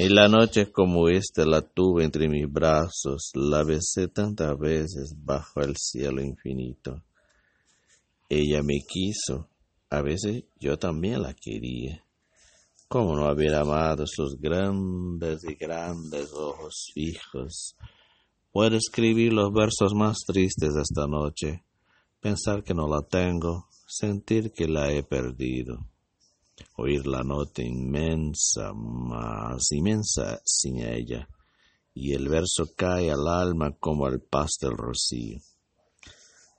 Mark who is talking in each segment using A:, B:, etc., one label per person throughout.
A: En la noche como esta la tuve entre mis brazos, la besé tantas veces bajo el cielo infinito. Ella me quiso, a veces yo también la quería. ¿Cómo no haber amado sus grandes y grandes ojos fijos? Puedo escribir los versos más tristes de esta noche, pensar que no la tengo, sentir que la he perdido oír la nota inmensa, más inmensa sin ella, y el verso cae al alma como el paz del rocío.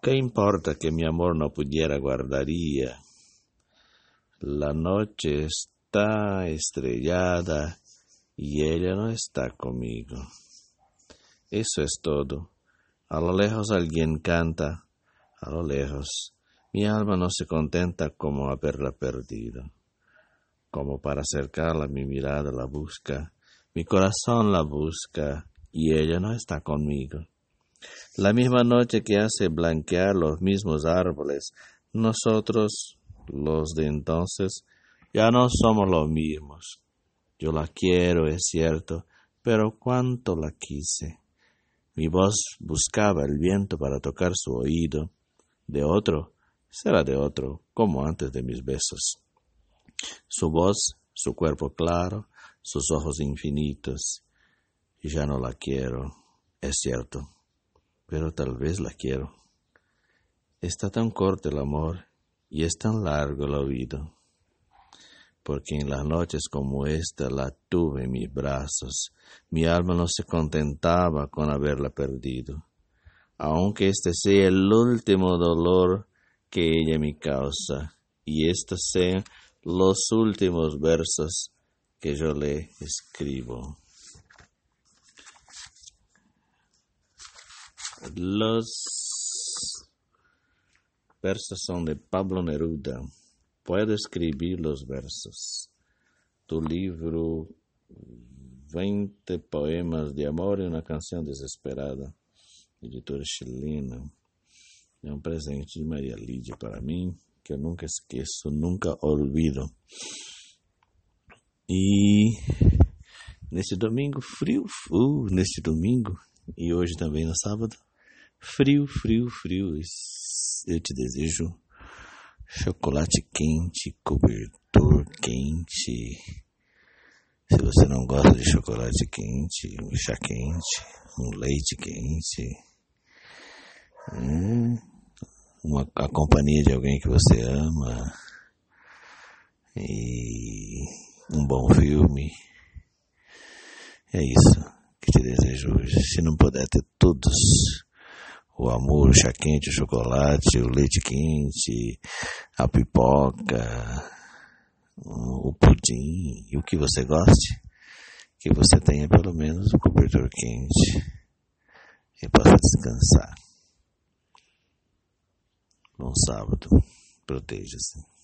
A: ¿Qué importa que mi amor no pudiera guardaría? La noche está estrellada y ella no está conmigo. Eso es todo. A lo lejos alguien canta, a lo lejos. Mi alma no se contenta como haberla perdido como para acercarla, mi mirada la busca, mi corazón la busca y ella no está conmigo. La misma noche que hace blanquear los mismos árboles, nosotros, los de entonces, ya no somos los mismos. Yo la quiero, es cierto, pero cuánto la quise. Mi voz buscaba el viento para tocar su oído. De otro, será de otro, como antes de mis besos su voz, su cuerpo claro, sus ojos infinitos. Ya no la quiero, es cierto, pero tal vez la quiero. Está tan corto el amor y es tan largo el oído, porque en las noches como esta la tuve en mis brazos, mi alma no se contentaba con haberla perdido, aunque este sea el último dolor que ella me causa, y esta sea los últimos versos que yo le escribo. Los versos son de Pablo Neruda. Puedo escribir los versos. Tu libro, 20 poemas de amor y una canción desesperada, editora chilena. Es un presente de María Lidia para mí que nunca esqueço, nunca olvido. E nesse domingo frio, uh, nesse domingo e hoje também no sábado, frio, frio, frio, eu te desejo chocolate quente, cobertor quente. Se você não gosta de chocolate quente, um chá quente, um leite quente, hum, uma, a companhia de alguém que você ama e um bom filme. É isso que te desejo hoje. Se não puder ter todos, o amor, o chá quente, o chocolate, o leite quente, a pipoca, o pudim e o que você goste, que você tenha pelo menos o cobertor quente e possa descansar. No sábado. Proteja-se.